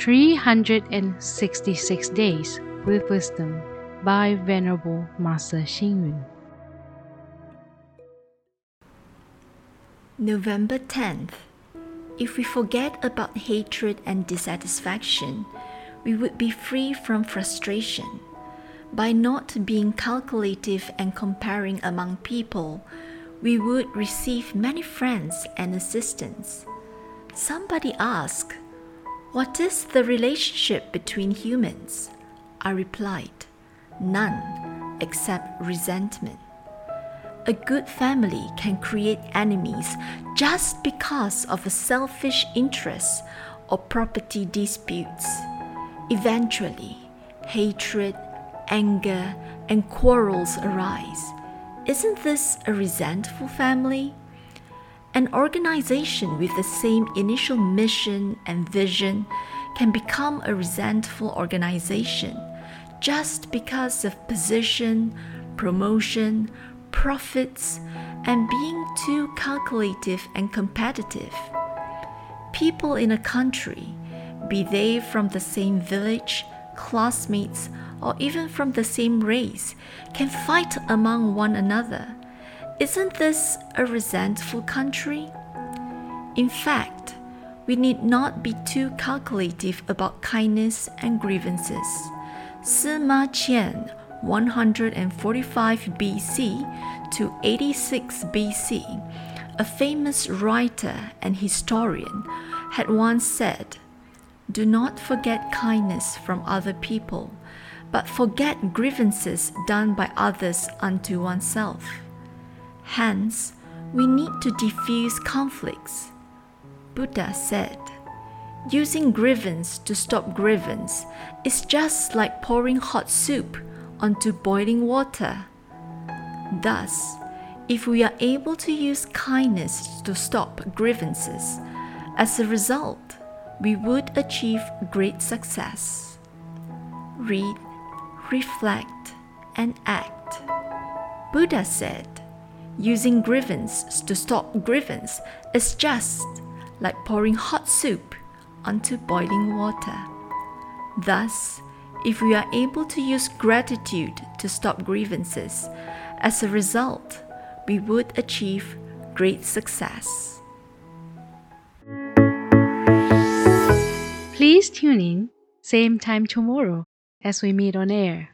366 Days with Wisdom by Venerable Master Hsing Yun. November 10th. If we forget about hatred and dissatisfaction, we would be free from frustration. By not being calculative and comparing among people, we would receive many friends and assistance. Somebody asked, What is the relationship between humans? I replied, None except resentment. A good family can create enemies just because of a selfish interest or property disputes. Eventually, hatred, anger, and quarrels arise. Isn't this a resentful family? An organization with the same initial mission and vision can become a resentful organization just because of position, promotion, profits, and being too calculative and competitive. People in a country, be they from the same village, classmates, or even from the same race, can fight among one another. Isn't this a resentful country? In fact, we need not be too calculative about kindness and grievances. Sima Qian 145 BC to 86 BC, a famous writer and historian, had once said, Do not forget kindness from other people, but forget grievances done by others unto oneself. Hence, we need to diffuse conflicts. Buddha said, Using grievance to stop grievance is just like pouring hot soup onto boiling water. Thus, if we are able to use kindness to stop grievances, as a result, we would achieve great success. Read, reflect, and act. Buddha said, using grievance to stop grievance is just like pouring hot soup onto boiling water. Thus, if we are able to use gratitude to stop grievances, as a result, we would achieve great success. Please tune in, same time tomorrow as we meet on air.